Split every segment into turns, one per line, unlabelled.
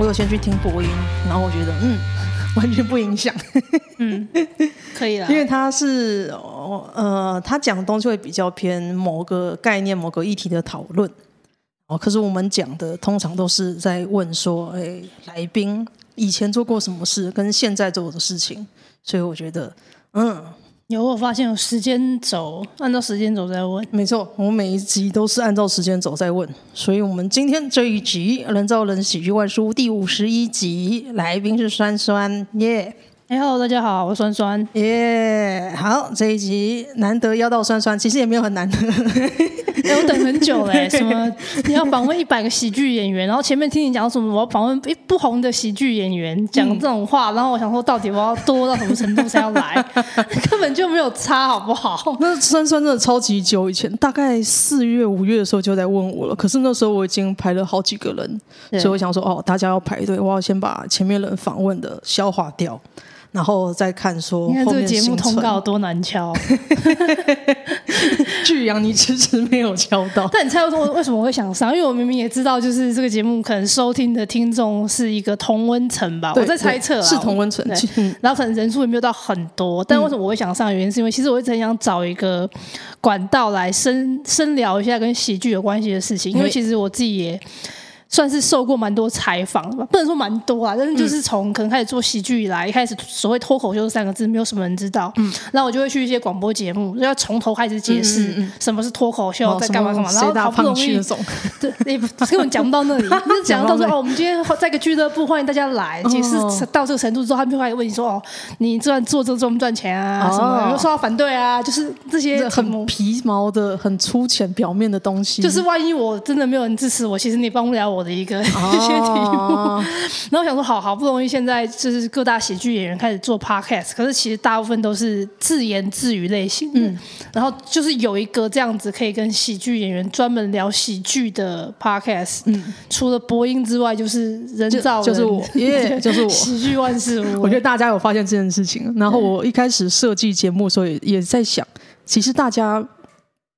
我有先去听播音，然后我觉得嗯，完全不影响。
嗯，可以了，
因为他是呃，他讲的东西会比较偏某个概念、某个议题的讨论。哦，可是我们讲的通常都是在问说，哎，来宾以前做过什么事，跟现在做的事情。所以我觉得，嗯。
有，我发现有时间轴，按照时间轴在问。
没错，我每一集都是按照时间轴在问。所以，我们今天这一集《人造人喜剧外书》第五十一集，来宾是酸酸，耶、
哎，Hello，大家好，我是酸酸，
耶！好，这一集难得邀到酸酸，其实也没有很难得。
哎，我等很久嘞，什么你要访问一百个喜剧演员，然后前面听你讲什么，我要访问一不红的喜剧演员讲这种话，嗯、然后我想说，到底我要多到什么程度才要来？根本就没有差，好不好？
那酸酸真的超级久以前，大概四月五月的时候就在问我了，可是那时候我已经排了好几个人，所以我想说，哦，大家要排队，我要先把前面人访问的消化掉。然后再看说，你看这个节目
通告多难敲，
巨阳你迟迟没有敲到。
但你猜我为什么会想上？因为我明明也知道，就是这个节目可能收听的听众是一个同温层吧，我在猜测
是同温层，
然后可能人数也没有到很多。但为什么我会想上？原因是因为其实我一直很想找一个管道来深深聊一下跟喜剧有关系的事情，因为其实我自己也。算是受过蛮多采访吧，不能说蛮多啊，但是就是从可能开始做喜剧以来，一开始所谓脱口秀这三个字没有什么人知道，嗯，然后我就会去一些广播节目，要从头开始解释什么是脱口秀，在干嘛干嘛，然后好不容易，对，你根本讲不到那里，就是讲到说哦，我们今天在一个俱乐部，欢迎大家来，解释到这个程度之后，他们就开始问你说哦，你赚做这个赚不赚钱啊？什么有没有受到反对啊？就是这些
很皮毛的、很粗浅表面的东西。
就是万一我真的没有人支持我，其实你帮不了我。我的一个 一些题目，然后我想说，好好不容易现在就是各大喜剧演员开始做 podcast，可是其实大部分都是自言自语类型，嗯，然后就是有一个这样子可以跟喜剧演员专门聊喜剧的 podcast，嗯，除了播音之外，就是人造人。
就，就是我，耶、就是我，
喜剧万事屋。
我觉得大家有发现这件事情，然后我一开始设计节目的时候也也在想，其实大家。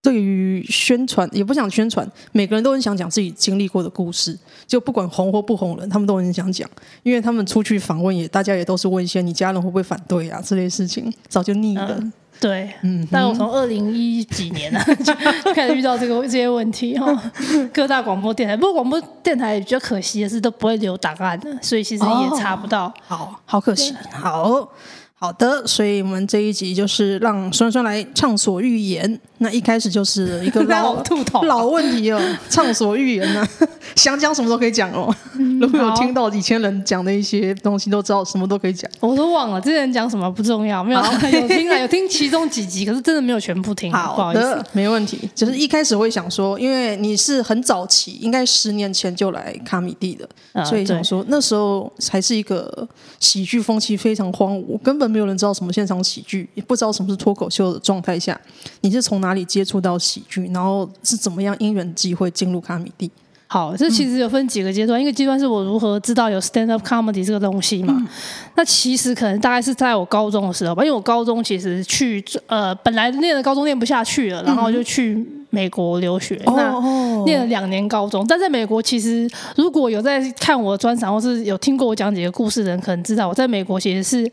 对于宣传也不想宣传，每个人都很想讲自己经历过的故事，就不管红或不红人，他们都很想讲，因为他们出去访问也，大家也都是问一些你家人会不会反对啊这类事情，早就腻了。嗯、
对，嗯，但我从二零一几年啊 就开始遇到这个这些问题哈，各大广播电台，不过广播电台比较可惜的是都不会留档案的，所以其实也查不到，哦、
好好可惜，好。好的，所以我们这一集就是让酸酸来畅所欲言。那一开始就是一个 老
吐槽
老问题哦，畅所欲言呢、啊，想讲什么都可以讲哦。嗯、如果有听到以前人讲的一些东西，都知道什么都可以讲。
我都忘了之前讲什么不重要，没有有听啊，有听其中几集，可是真的没有全部听。好，好的，
没问题。就是一开始会想说，因为你是很早期，应该十年前就来卡米蒂的，嗯、所以想说那时候还是一个喜剧风气非常荒芜，根本。没有人知道什么现场喜剧，也不知道什么是脱口秀的状态下，你是从哪里接触到喜剧，然后是怎么样因缘际会进入卡米蒂？
好，这其实有分几个阶段，嗯、一个阶段是我如何知道有 stand up comedy 这个东西嘛？嗯、那其实可能大概是在我高中的时候吧，因为我高中其实去呃本来念的高中念不下去了，然后就去美国留学，嗯、那念了两年高中。但在美国，其实如果有在看我的专场或是有听过我讲几个故事的人，可能知道我在美国其实是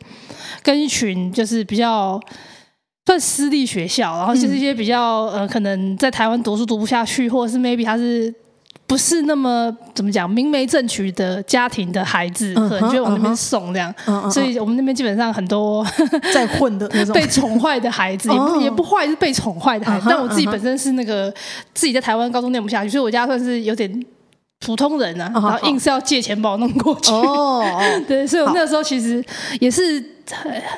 跟一群就是比较算私立学校，然后就是一些比较呃可能在台湾读书读不下去，或者是 maybe 他是。不是那么怎么讲，明媒正娶的家庭的孩子，可能就往那边送这样，所以我们那边基本上很多
在混的那种。
被宠坏的孩子，也不也不坏，是被宠坏的孩子。但我自己本身是那个自己在台湾高中念不下去，所以我家算是有点普通人啊，然后硬是要借钱把我弄过去。哦，对，所以我那个时候其实也是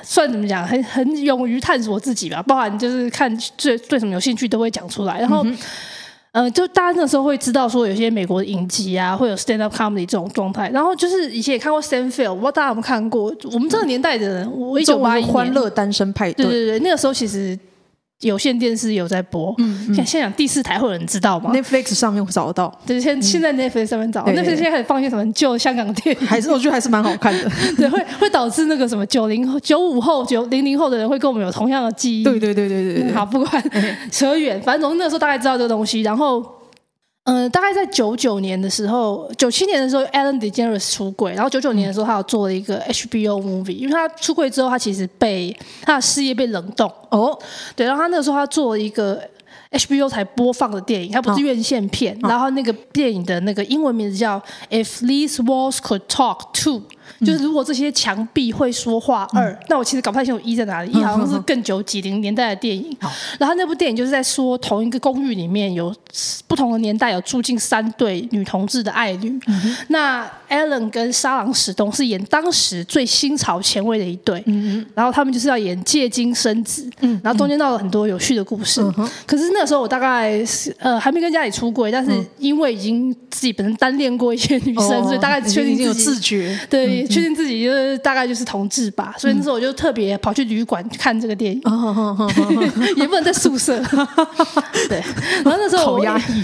算怎么讲，很很勇于探索自己吧，包含就是看最对什么有兴趣都会讲出来，然后。嗯、呃，就大家那时候会知道说，有些美国的影集啊，会有 stand up comedy 这种状态。然后就是以前也看过 Seinfeld，我不知道大家有没有看过。我们这个年代的人，我一九八一年
欢乐单身派对，
对对对，那个时候其实。有线电视有在播，嗯，嗯，现现在讲第四台会有人知道吗
？Netflix 上面会找得到，
对，现现在 Netflix 上面找，Netflix 现在还放一些什么旧香港电影，
还是我觉得还是蛮好看的，
对，会会导致那个什么九零后、九五后、九零零后的人会跟我们有同样的记
忆，对对对对对，
好，不管扯远，反正总之那个时候大概知道这个东西，然后。嗯、呃，大概在九九年的时候，九七年的时候，Allen DeGeneres 出柜，然后九九年的时候，他有做了一个 HBO movie，因为他出柜之后，他其实被他的事业被冷冻。哦，对，然后他那个时候他做了一个 HBO 才播放的电影，它不是院线片，哦、然后那个电影的那个英文名字叫 If These Walls Could Talk Too。就是如果这些墙壁会说话二，那我其实搞不太清楚一在哪里。一好像是更久几零年代的电影，然后那部电影就是在说同一个公寓里面有不同的年代有住进三对女同志的爱侣。那 Ellen 跟沙朗史东是演当时最新潮前卫的一对，然后他们就是要演借精生子，然后中间闹了很多有趣的故事。可是那个时候我大概呃还没跟家里出柜，但是因为已经自己本身单恋过一些女生，所以大概确定已经有自觉对。确定自己就是大概就是同志吧，所以那时候我就特别跑去旅馆看这个电影，也不能在宿舍。对，然后那时候我 好压抑，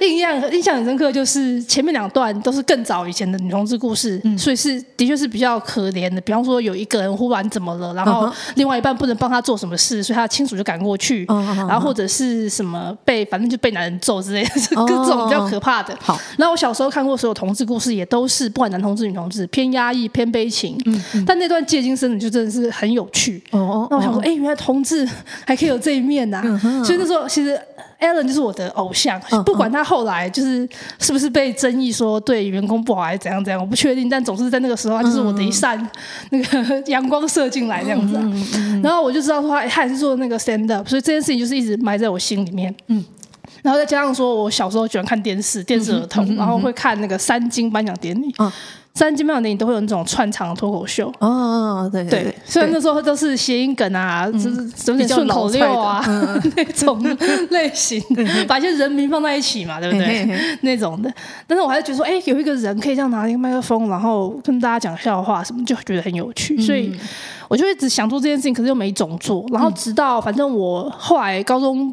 印象印象很深刻，就是前面两段都是更早以前的女同志故事，所以是的确是比较可怜的。比方说有一个人忽然怎么了，然后另外一半不能帮他做什么事，所以他的亲属就赶过去，然后或者是什么被反正就被男人揍之类的，各种比较可怕的。好，然后我小时候看过所有同志故事，也都是不管男同志女同志偏。压抑偏悲情，嗯嗯、但那段借精生子就真的是很有趣。哦哦，那我想说，哎、欸，原来同志还可以有这一面呐、所以那时候其实 Ellen 就是我的偶像，嗯、不管他后来就是是不是被争议说对员工不好还是怎样怎样，我不确定。但总是在那个时候，他就是我的一扇那个 阳光射进来这样子、然后我就知道说他，他还是做那个 stand up，所以这件事情就是一直埋在我心里面。嗯，然后再加上说我小时候喜欢看电视，电视儿童，嗯、然后会看那个三金颁奖典礼。嗯三金颁奖典礼都会有那种串场的脱口秀。哦，对对，对，虽然那时候都是谐音梗啊，就是有点顺口溜啊 那种类型的，把一些人名放在一起嘛，对不对？那种的，但是我还是觉得说，哎，有一个人可以这样拿一个麦克风，然后跟大家讲笑话什么，就觉得很有趣，所以我就一直想做这件事情，可是又没总做，然后直到反正我后来高中。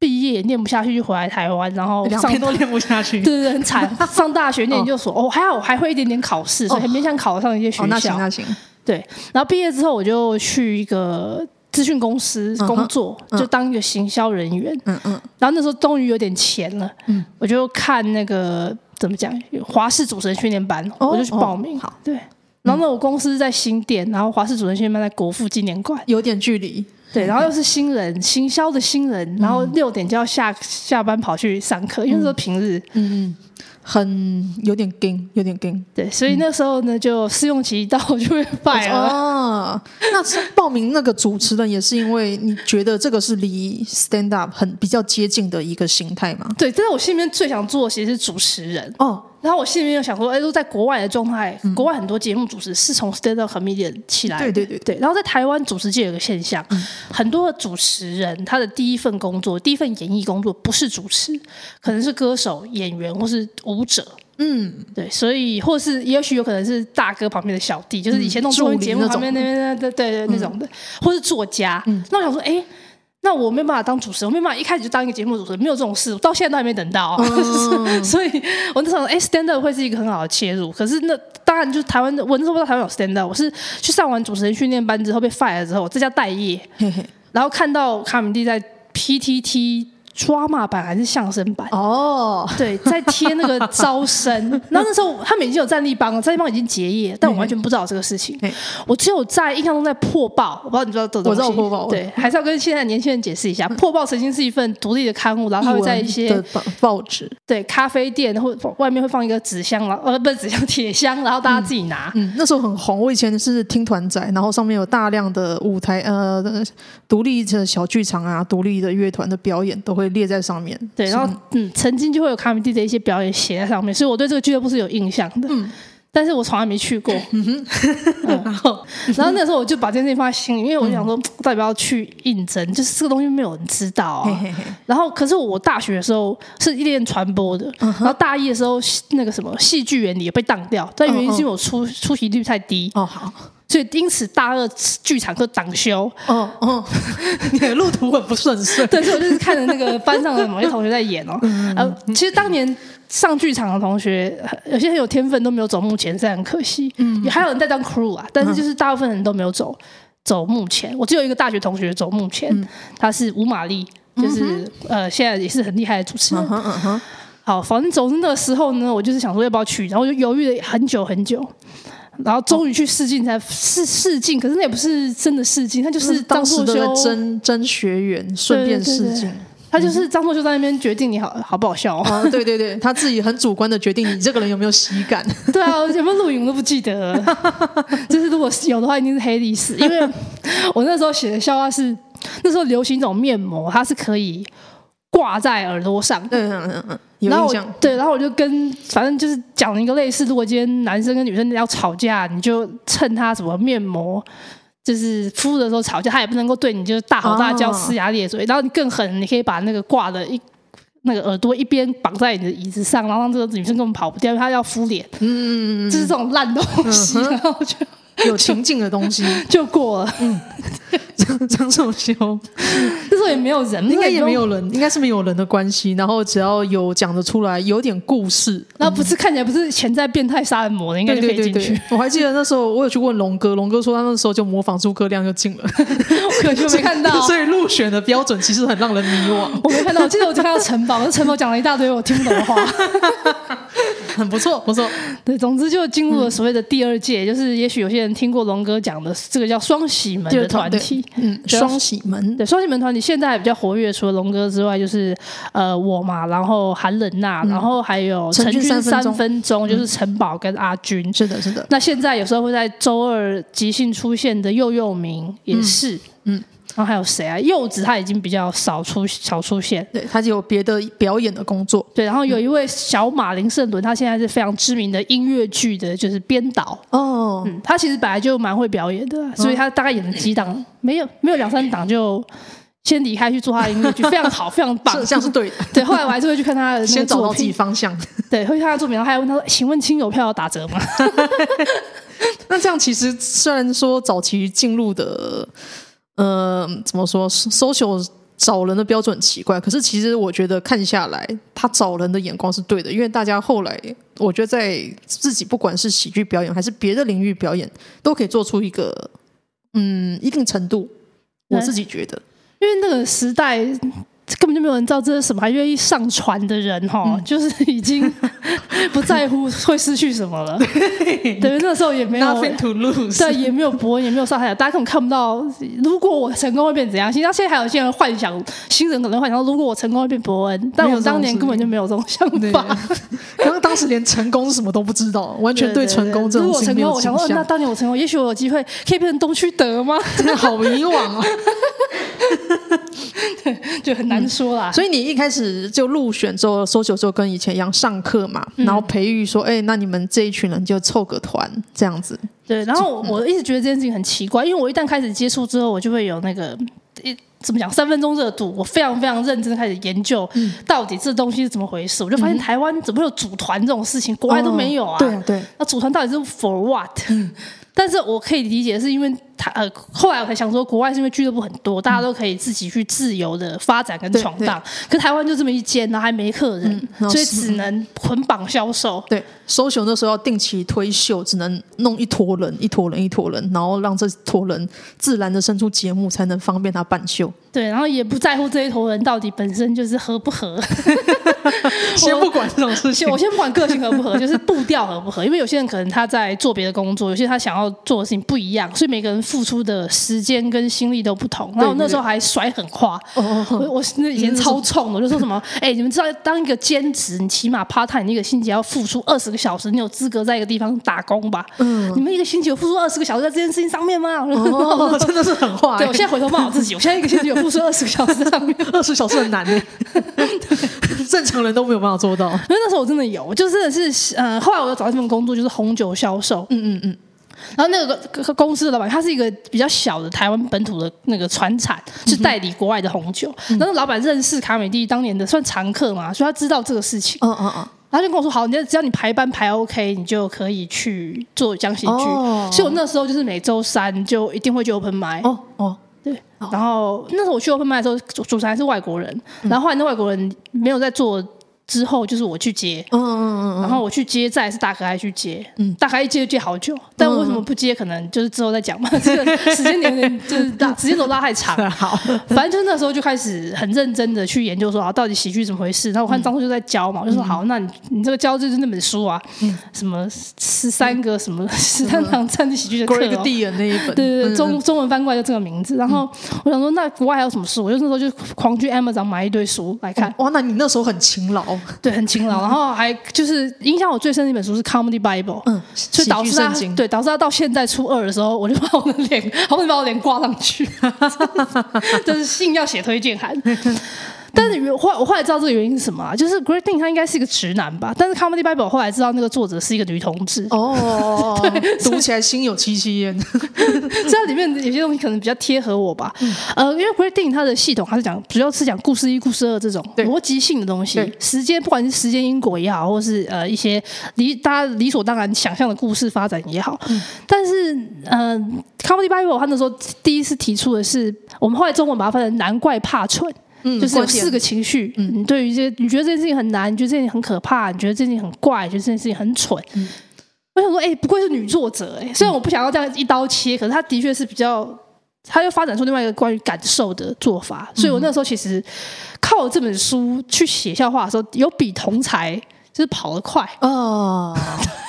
毕业念不下去，就回来台湾，然后上
都念不下去，
对对对，很惨。上大学念研究所，哦，还好我还会一点点考试，所以很勉强考得上一些学校。那行那行，对。然后毕业之后，我就去一个资讯公司工作，就当一个行销人员。嗯嗯。然后那时候终于有点钱了，嗯，我就看那个怎么讲，华视主持人训练班，我就去报名。好，对。然后呢，我公司在新店，然后华视主持人训练班在国父纪念馆，
有点距离。
对，然后又是新人，行销的新人，然后六点就要下下班跑去上课，因为说平日，嗯嗯，
很有点紧，有点紧。
对，所以那时候呢，就试用期一到就被 fire 了。
哦，那报名那个主持人也是因为你觉得这个是离 stand up 很比较接近的一个形态嘛？
对，但是我心里面最想做的，其实是主持人。哦。然后我心里面又想说，哎，都在国外的状态，嗯、国外很多节目主持是从 stand up comedian 起来的，对对对对。然后在台湾主持界有个现象，嗯、很多的主持人他的第一份工作，第一份演艺工作不是主持，可能是歌手、演员或是舞者，嗯，对。所以或是也许有可能是大哥旁边的小弟，就是以前那种综艺节目旁边那边的，对对对那种的，嗯、或是作家。嗯、那我想说，哎。那我没办法当主持人，我没办法一开始就当一个节目主持人，没有这种事，到现在都还没等到。嗯、所以，我那时候哎，stand up 会是一个很好的切入。可是那当然就是台湾的，我那时候不知道台湾有 stand up，我是去上完主持人训练班之后被 fire 之后，我这叫待业，嘿嘿然后看到卡米蒂在 PTT。抓马版还是相声版？哦，oh. 对，在贴那个招生。然后那时候他们已经有战力帮了，战力帮已经结业，但我完全不知道这个事情。我只有在印象中在破报，我不知道你知道这东西。我知道破报。对，还是要跟现在的年轻人解释一下，破报曾经是一份独立的刊物，然后他会在一些
报报纸，
对，咖啡店或外面会放一个纸箱，然后呃，不是纸箱，铁箱，然后大家自己拿。
嗯，那时候很红。我以前是听团仔，然后上面有大量的舞台呃独立的小剧场啊，独立的乐团的表演都会。列在上面，
对，然后嗯，曾经就会有卡米蒂的一些表演写在上面，所以我对这个俱乐部是有印象的，嗯，但是我从来没去过，嗯哼，然后，然后那时候我就把这件事情放在心里，因为我想说，到底要去应征，就是这个东西没有人知道啊，然后，可是我大学的时候是一练传播的，然后大一的时候那个什么戏剧原理也被当掉，但原因是因为我出出席率太低，哦好。所以因此大二剧场课挡修，哦哦，你的路途很不顺遂。对，所以我就是看着那个班上的某些同学在演哦，嗯、呃，其实当年上剧场的同学，有些很有天分都没有走幕前，是很可惜。嗯，也还有人在当 crew 啊，但是就是大部分人都没有走走幕前。我只有一个大学同学走幕前，他是吴玛丽，就是呃现在也是很厉害的主持人。好，反正总之那个时候呢，我就是想说要不要去，然后我就犹豫了很久很久，然后终于去试镜才试试镜，可是那也不是真的试镜，他就是当时的
真真学员顺便试镜。
他就是张作秀在那边决定你好好不好笑
啊？对对对，他自己很主观的决定你这个人有没有喜感。
对啊，有没有录影我都不记得。就是如果有的话，一定是黑历史。因为我那时候写的笑话是那时候流行一种面膜，它是可以挂在耳朵上。
嗯嗯嗯，有印象。
对，然后我就跟反正就是讲了一个类似，如果今天男生跟女生要吵架，你就趁他什么面膜。就是敷的时候吵架，他也不能够对你就是大吼大叫、呲牙咧嘴。然后你更狠，你可以把那个挂的一那个耳朵一边绑在你的椅子上，然后让这个女生根本跑不掉，因为她要敷脸。嗯，就是这种烂东西，然后就。
有情境的东西
就过了。嗯，
张张寿修，
那时候也没有人，
应该也没有人，应该是没有人的关系。然后只要有讲得出来，有点故事，
那不是看起来不是潜在变态杀人魔的，应该就可以进去。
我还记得那时候我有去问龙哥，龙哥说他那时候就模仿诸葛亮就进了，
可惜没看到。
所以入选的标准其实很让人迷惘。
我没看到，我记得我就看到城堡，那城堡讲了一大堆我听不懂的话，
很 不错，不错。
对，总之就进入了所谓的第二届，就是也许有些人听过龙哥讲的这个叫双喜门的团体，
嗯，双喜门，
对，双喜门团体现在还比较活跃，除了龙哥之外，就是呃我嘛，然后韩冷娜，然后还有陈军三分钟，就是陈宝跟阿军，
是的，是的。
那现在有时候会在周二即兴出现的幼幼明也是，嗯。然后还有谁啊？柚子他已经比较少出少出现，
对，他就有别的表演的工作。
对，然后有一位小马林胜伦，他现在是非常知名的音乐剧的，就是编导。哦，嗯，他其实本来就蛮会表演的，所以他大概演了几档，哦、没有没有两三档就先离开去做他的音乐剧，非常好，非常棒，
这样是对的。
对，后来我还是会去看他的
先找到自己方向。
对，会去看他作品，然后还问他说：“请问亲友票要打折吗？”
那这样其实虽然说早期进入的。呃，怎么说？social 找人的标准很奇怪，可是其实我觉得看下来，他找人的眼光是对的，因为大家后来，我觉得在自己不管是喜剧表演还是别的领域表演，都可以做出一个嗯一定程度。我自己觉得，
因为那个时代。根本就没有人知道这是什么，还愿意上传的人哈，嗯、就是已经 不在乎会失去什么了。对，那时候也没有
Nothing to lose，
对，也没有博恩，也没有上海，大家根本看不到。如果我成功会变怎样？其实现在还有些人幻想，新人可能幻想，如果我成功会变伯恩，但我当年根本就没有这种想法。
刚刚当时连成功是什么都不知道，完全对成功这种事情没有想象。
那当年我成功，也许我有机会可以变成东区德吗？
真的好迷惘啊！
对，就很难说啦。
所以你一开始就入选之后，搜球就跟以前一样上课嘛，然后培育说，哎，那你们这一群人就凑个团这样子。
对，然后我一直觉得这件事情很奇怪，因为我一旦开始接触之后，我就会有那个一怎么讲三分钟热度，我非常非常认真开始研究到底这东西是怎么回事。我就发现台湾怎么会有组团这种事情，国外都没有啊。
对对，
那组团到底是 for what？但是我可以理解，是因为他呃，后来我才想说，国外是因为俱乐部很多，大家都可以自己去自由的发展跟闯荡。可台湾就这么一间，然后还没客人，嗯、所以只能捆绑销售。
对，social 那时候要定期推秀，只能弄一坨人，一坨人，一坨人，然后让这坨人自然的生出节目，才能方便他办秀。
对，然后也不在乎这一坨人到底本身就是合不合。
先不管这种事情，
我先不管个性合不合，就是步调合不合。因为有些人可能他在做别的工作，有些他想要做的事情不一样，所以每个人付出的时间跟心力都不同。然后那时候还甩狠话，对对对我我那以前超冲的，我就说什么，哎、欸，你们知道当一个兼职，你起码 part time 你一个星期要付出二十个小时，你有资格在一个地方打工吧？嗯，你们一个星期有付出二十个小时在这件事情上面吗？
哦，真的是狠话。
对，我现在回头骂我自己，我现在一个星期有 付出二十个小时在上面，
二十小时很难的，正常人都没有办法做到。因为
那时候我真的有，就真的是，呃，后来我又找到一份工作，就是红酒销售。嗯嗯嗯。然后那个公司的老板，他是一个比较小的台湾本土的那个船产，是代理国外的红酒。嗯、然后老板认识卡美蒂当年的算常客嘛，所以他知道这个事情。嗯嗯嗯。然后就跟我说：“好，你只要你排班排 OK，你就可以去做江西剧。哦”所以我那时候就是每周三就一定会去 open mic。哦哦。对。然后那时候我去 open mic 的时候，主主持人是外国人。然后后来那外国人没有在做。之后就是我去接，
嗯嗯嗯，
然后我去接，再是大可爱去接，嗯，大可爱一接就接好久，但为什么不接？可能就是之后再讲嘛，这个时间点就是大，时间轴拉太长。
好，
反正就那时候就开始很认真的去研究说啊，到底喜剧怎么回事？然后我看张叔就在教嘛，我就说好，那你你这个教就是那本书啊，什么十三个什么十三堂战地喜剧的课，
地的那一本，
对对对，中中文翻过来就这个名字。然后我想说，那国外还有什么书？我就那时候就狂去 Amazon 买一堆书来看。
哇，那你那时候很勤劳。
对，很勤劳，然后还就是影响我最深的一本书是《Comedy Bible》，嗯，所以导致他对导致他到现在初二的时候，我就把我的脸，好不容易把我脸挂上去，就是信要写推荐函。但是原后来我后来知道这个原因是什么啊？就是 Dean 他应该是一个直男吧？但是 Comedy Bible 后来知道那个作者是一个女同志
哦，对，读起来心有戚戚焉。这
里面有些东西可能比较贴合我吧。嗯、呃，因为 Dean 他的系统它是讲主要是讲故事一、故事二这种逻辑性的东西，时间不管是时间因果也好，或是呃一些理大家理所当然想象的故事发展也好。嗯、但是呃，Comedy Bible 他那时候第一次提出的是，我们后来中文把它翻成难怪怕蠢。嗯，就是有四个情绪。嗯，你对于这，你觉得这件事情很难，你觉得这件事情很可怕，你觉得这件事情很怪，你觉得这件事情很蠢。嗯，我想说，哎、欸，不愧是女作者，哎，虽然我不想要这样一刀切，可是她的确是比较，她又发展出另外一个关于感受的做法。所以我那时候其实靠这本书去写笑话的时候，有比同侪。就是跑得快。哦，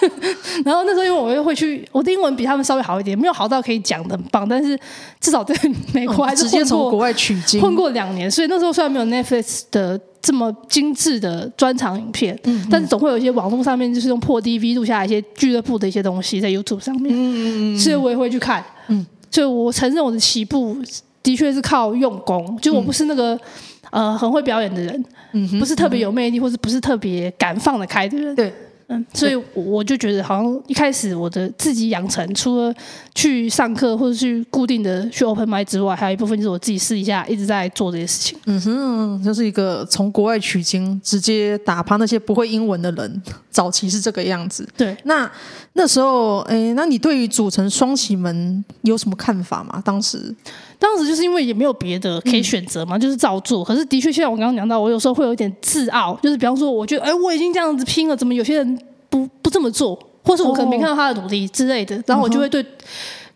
然后那时候因为我又会去，我的英文比他们稍微好一点，没有好到可以讲的很棒，但是至少在美国还是混过，直接从国外取经，混过两年，所以那时候虽然没有 Netflix 的这么精致的专场影片，嗯，但是总会有一些网络上面就是用破 DV 录下来一些俱乐部的一些东西在 YouTube 上面，所以我也会去看，嗯，所以我承认我的起步的确是靠用功，就我不是那个。呃，很会表演的人，嗯、不是特别有魅力，嗯、或者不是特别敢放得开的人。对，嗯，所以我就觉得，好像一开始我的自己养成，除了去上课或者去固定的去 open mic 之外，还有一部分就是我自己私底下一直在做这些事情。
嗯哼，就是一个从国外取经，直接打趴那些不会英文的人，早期是这个样子。
对，
那那时候，哎，那你对于组成双喜门有什么看法吗？当时？
当时就是因为也没有别的可以选择嘛，嗯、就是照做。可是的确，像我刚刚讲到，我有时候会有点自傲，就是比方说，我觉得，哎，我已经这样子拼了，怎么有些人不不这么做，或是我可能没看到他的努力之类的，哦、然后我就会对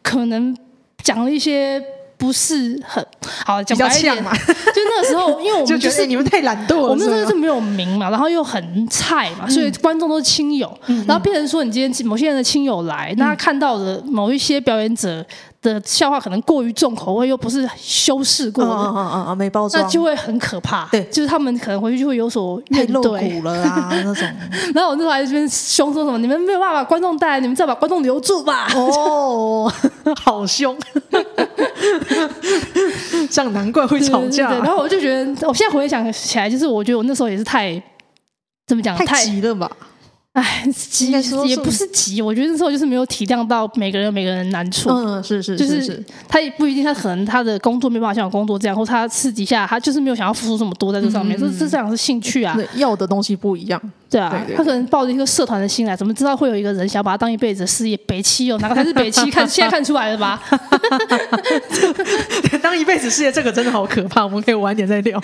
可能讲了一些。不是很好，讲白一点嘛，就那个时候，因为我们 就是
觉你们太懒惰了，
我们那时候就没有名嘛，然后又很菜嘛，所以观众都是亲友，嗯、然后变成说你今天某些人的亲友来，那他看到的某一些表演者的笑话可能过于重口味，又不是修饰过的，啊
啊啊没包装，
那就会很可怕。对，就是他们可能回去就会有所怨怼
了啊那种。
然后我那时候还在这边凶说什么，你们没有办法把观众带来，你们再把观众留住吧。
哦，好凶。这样难怪会吵架。
然后我就觉得，我现在回想起来，就是我觉得我那时候也是太怎么讲，
太急了吧？
哎，急也不是急，我觉得那时候就是没有体谅到每个人有每个人的难处。
嗯，是是，就是
他也不一定，他可能他的工作没办法像我工作这样，或他私底下他就是没有想要付出这么多在这上面。这这这样是兴趣啊，
要的东西不一样。
对啊，他可能抱着一个社团的心来，怎么知道会有一个人想要把他当一辈子的事业？北七哦，哪个才是北七？看现在看出来了吧？
当一辈子事业，这个真的好可怕。我们可以晚点再聊。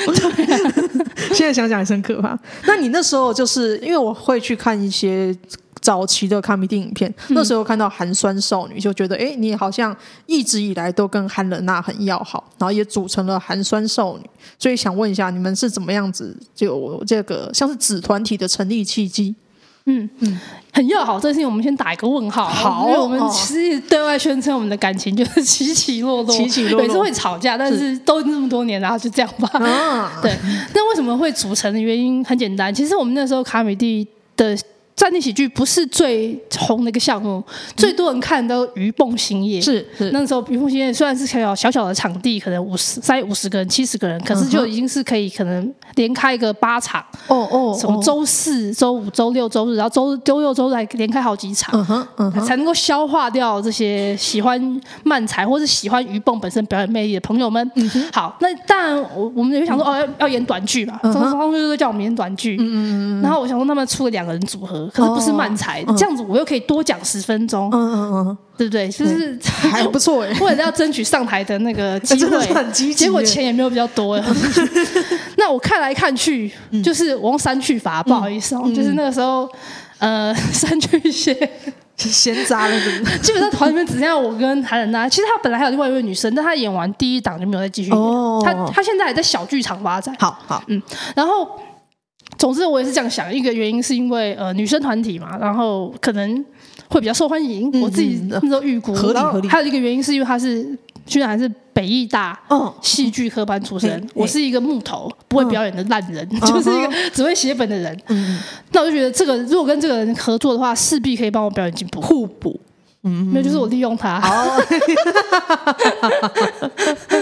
现在想想还是很可怕。那你那时候就是因为我会去看一些早期的卡米蒂影片，嗯、那时候看到寒酸少女，就觉得哎，你好像一直以来都跟韩冷娜很要好，然后也组成了寒酸少女。所以想问一下，你们是怎么样子就这个像是子团体的成立契机？
嗯嗯，很要好，这事情我们先打一个问号。好，因为我们其实对外宣称我们的感情就是起起落落，起起落落，每次会吵架，但是都那么多年，然后就这样吧。啊，对。那为什么会组成的原因很简单，其实我们那时候卡米蒂的。战地喜剧不是最红的一个项目，最多人看都鱼蹦兴业。是是，那时候鱼蹦兴业虽然是小小小的场地，可能五十塞五十个人、七十个人，可是就已经是可以可能连开个八场。哦哦，从周四、周五、周六、周日，然后周周六、周日还连开好几场，嗯哼，嗯哼，才能够消化掉这些喜欢漫才或是喜欢鱼蹦本身表演魅力的朋友们。嗯哼，好，那当然我我们也想说哦，要要演短剧嘛，他们就叫我们演短剧。嗯嗯嗯，然后我想说他们出了两个人组合。可是不是慢才，这样子我又可以多讲十分钟，嗯嗯嗯，对不对？就是
还不错哎，
为了要争取上台的那个机会，结果钱也没有比较多。那我看来看去，嗯、就是我用删去法，不好意思哦，嗯、就是那个时候，呃，删去一些
闲杂了，
基本上团里面只剩下我跟韩仁娜。其实她本来还有另外一位女生，但她演完第一档就没有再继续演。哦，她她现在还在小剧场发展。
好好，嗯，
然后总之我也是这样想，一个原因是因为呃女生团体嘛，然后可能会比较受欢迎，嗯、我自己那时候预估。合理合理。还有一个原因是因为他是。居然还是北艺大戏剧科班出身，我是一个木头不会表演的烂人，就是一个 只会写本的人。那我就觉得这个如果跟这个人合作的话，势必可以帮我表演进步，
互补。
嗯，没有，就是我利用他。
就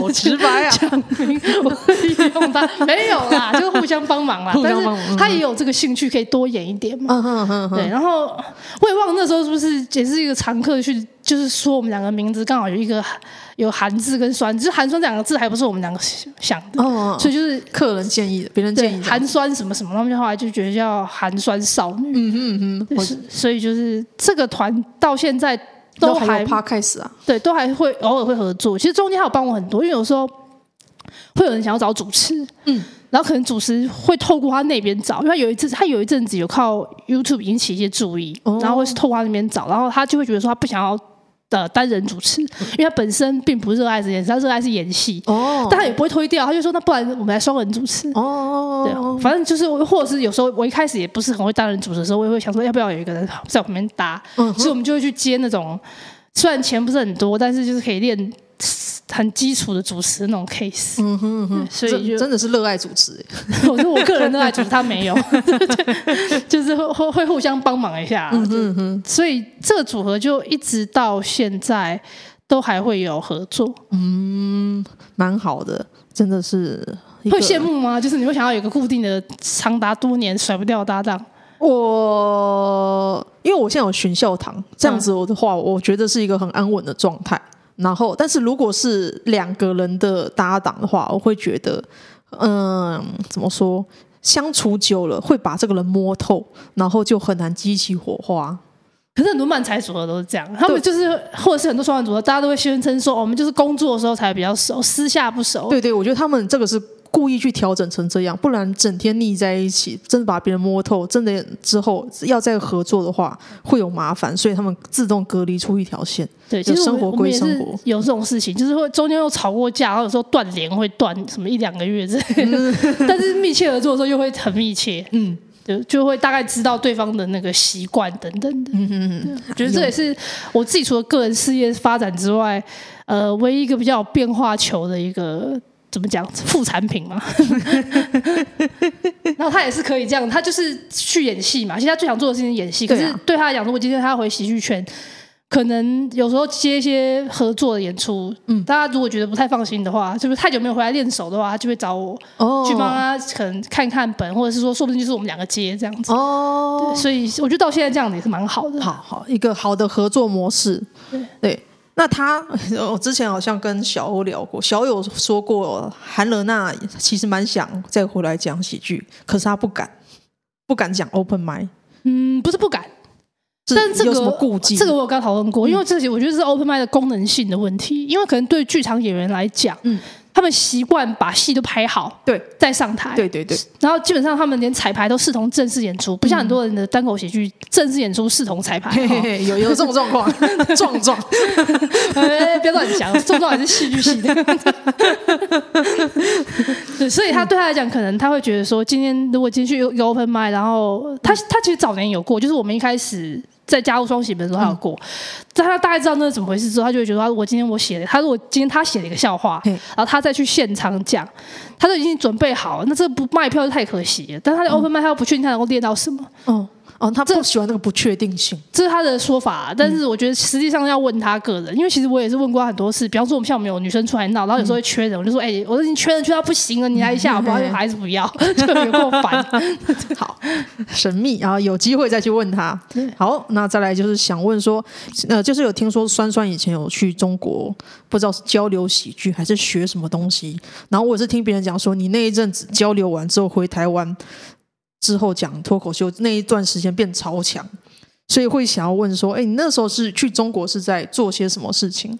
好直白啊！
讲明我利用他，没有啦，就互相帮忙啦。但是他也有这个兴趣，可以多演一点嘛。对，然后我也忘了那时候是不是也是一个常客去。就是说，我们两个名字刚好有一个有寒字跟酸，就是寒酸这两个字还不是我们两个想的，哦、所以就是
客人建议的，别人建议的
寒酸什么什么，他们就后来就觉得叫寒酸少女。嗯嗯嗯，是所以就是这个团到现在都
还 pa 开始啊，
对，都还会偶尔会合作。其实中间还有帮我很多，因为有时候会有人想要找主持，嗯，然后可能主持会透过他那边找，因为有一次他有一阵子有靠 YouTube 引起一些注意，哦、然后会是透过他那边找，然后他就会觉得说他不想要。的单人主持，因为他本身并不热爱这件事，他热爱是演戏哦，但他也不会推掉，他就说那不然我们来双人主持。哦，对，反正就是或者是有时候我一开始也不是很会单人主持的时候，我也会想说要不要有一个人在我旁边搭，嗯、所以我们就会去接那种虽然钱不是很多，但是就是可以练。很基础的主持那种 case，嗯哼嗯哼，所以就
真的是热爱主持。
我说我个人热爱主持，他没有，就是会会互相帮忙一下。嗯哼嗯哼，所以这个组合就一直到现在都还会有合作。
嗯，蛮好的，真的是
会羡慕吗？就是你会想要有一个固定的长达多年甩不掉的搭档。
我因为我现在有选校堂，这样子我的话，嗯、我觉得是一个很安稳的状态。然后，但是如果是两个人的搭档的话，我会觉得，嗯，怎么说？相处久了会把这个人摸透，然后就很难激起火花。
可是很多漫才组合都是这样，他们就是，或者是很多双人组合，大家都会宣称说，我们就是工作的时候才比较熟，私下不熟。
对对，我觉得他们这个是。故意去调整成这样，不然整天腻在一起，真的把别人摸透，真的之后要再合作的话会有麻烦，所以他们自动隔离出一条线。
对，就生活归生活，有这种事情，就是会中间又吵过架，然后有时候断联会断什么一两个月之类的，嗯、但是密切合作的时候又会很密切，嗯，就就会大概知道对方的那个习惯等等的。嗯嗯嗯，我觉得这也是我自己除了个人事业发展之外，呃，唯一一个比较有变化球的一个。怎么讲副产品嘛？然后他也是可以这样，他就是去演戏嘛。其实他最想做的事情是演戏，可是对他来讲，如果今天他要回喜剧圈，可能有时候接一些合作的演出，嗯，大家如果觉得不太放心的话，就是太久没有回来练手的话，他就会找我去帮他，可能看看本，或者是说，说不定就是我们两个接这样子。哦，所以我觉得到现在这样子也是蛮好的，
好好一个好的合作模式。对。对那他，我之前好像跟小欧聊过，小欧有说过，韩勒娜其实蛮想再回来讲喜剧，可是他不敢，不敢讲 open mic。
嗯，不是不敢，是但这个顾忌？这个我有跟他讨论过，因为这些我觉得是 open mic 的功能性的问题，因为可能对剧场演员来讲，嗯。他们习惯把戏都拍好，对，再上台，
对对对。
然后基本上他们连彩排都视同正式演出，不像很多人的单口喜剧正式演出视同彩排。
嘿嘿嘿，有有这种状况，壮壮，
别乱讲，壮壮还是戏剧系的。对，所以他对他来讲，可能他会觉得说，今天如果进去有有 open mic，然后他他其实早年有过，就是我们一开始。在家务双喜本的时候，他有过，在、嗯、他大概知道那是怎么回事之后，他就会觉得，他如果今天我写的，他如果今天他写了一个笑话，然后他再去现场讲，他都已经准备好了，那这不卖票就太可惜了。但他的 open mic，他又不确定他能够练到什么。嗯
哦，他不喜欢那个不确定性，
这，这是他的说法。但是我觉得实际上要问他个人，因为其实我也是问过他很多次。比方说，我们像我们有女生出来闹，然后有时候会缺人，我就说：“哎、欸，我说你缺人缺到不行了，你来一下好不好？”还是不要，就有够烦。
好神秘，然后有机会再去问他。好，那再来就是想问说，呃，就是有听说酸酸以前有去中国，不知道是交流喜剧还是学什么东西。然后我是听别人讲说，你那一阵子交流完之后回台湾。之后讲脱口秀那一段时间变超强，所以会想要问说：哎，你那时候是去中国是在做些什么事情？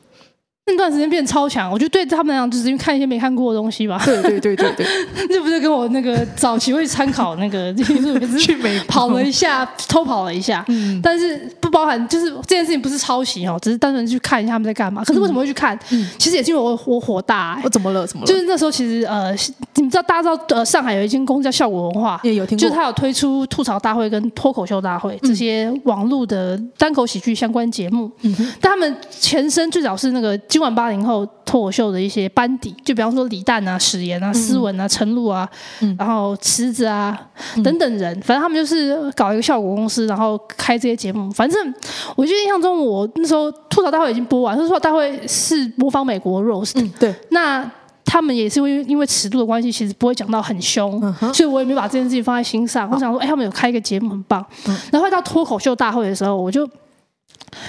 那段时间变超强，我觉得对他们来讲，就是因为看一些没看过的东西吧。
对对对对对，
这 不是跟我那个早期会参考那个，就是 去美跑了一下，偷跑了一下。嗯，但是不包含，就是这件事情不是抄袭哦，只是单纯去看一下他们在干嘛。可是为什么会去看？嗯，其实也是因为我我火大。
我怎么了？怎么了？
就是那时候其实呃，你们知道大家知道呃，上海有一间公司叫效果文化，
也有听过，
就是他有推出吐槽大会跟脱口秀大会这些网络的单口喜剧相关节目。嗯，但他们前身最早是那个今晚八零后。脱口秀的一些班底，就比方说李诞啊、史炎啊、斯文啊、陈露啊，嗯、然后池子啊、嗯、等等人，反正他们就是搞一个效果公司，然后开这些节目。反正我记得印象中，我那时候吐槽大会已经播完，吐槽大会是模仿美国 roast，嗯，对。那他们也是因为因为尺度的关系，其实不会讲到很凶，嗯、所以我也没把这件事情放在心上。我想说，哎，他们有开一个节目很棒。嗯、然后到脱口秀大会的时候，我就。